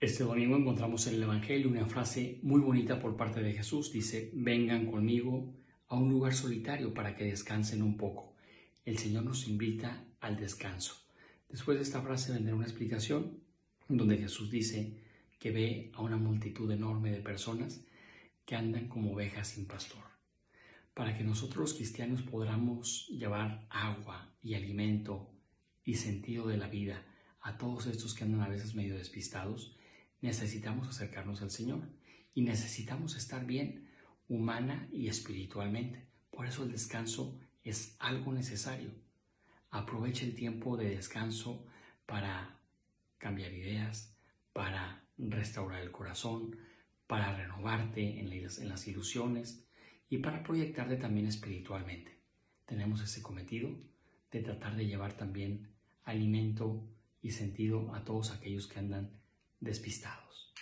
Este domingo encontramos en el Evangelio una frase muy bonita por parte de Jesús. Dice, vengan conmigo a un lugar solitario para que descansen un poco. El Señor nos invita al descanso. Después de esta frase vendrá una explicación donde Jesús dice que ve a una multitud enorme de personas que andan como ovejas sin pastor. Para que nosotros cristianos podamos llevar agua y alimento y sentido de la vida a todos estos que andan a veces medio despistados, necesitamos acercarnos al Señor y necesitamos estar bien humana y espiritualmente. Por eso el descanso es algo necesario. Aprovecha el tiempo de descanso para cambiar ideas, para restaurar el corazón, para renovarte en las ilusiones y para proyectarte también espiritualmente. Tenemos ese cometido de tratar de llevar también alimento y sentido a todos aquellos que andan despistados.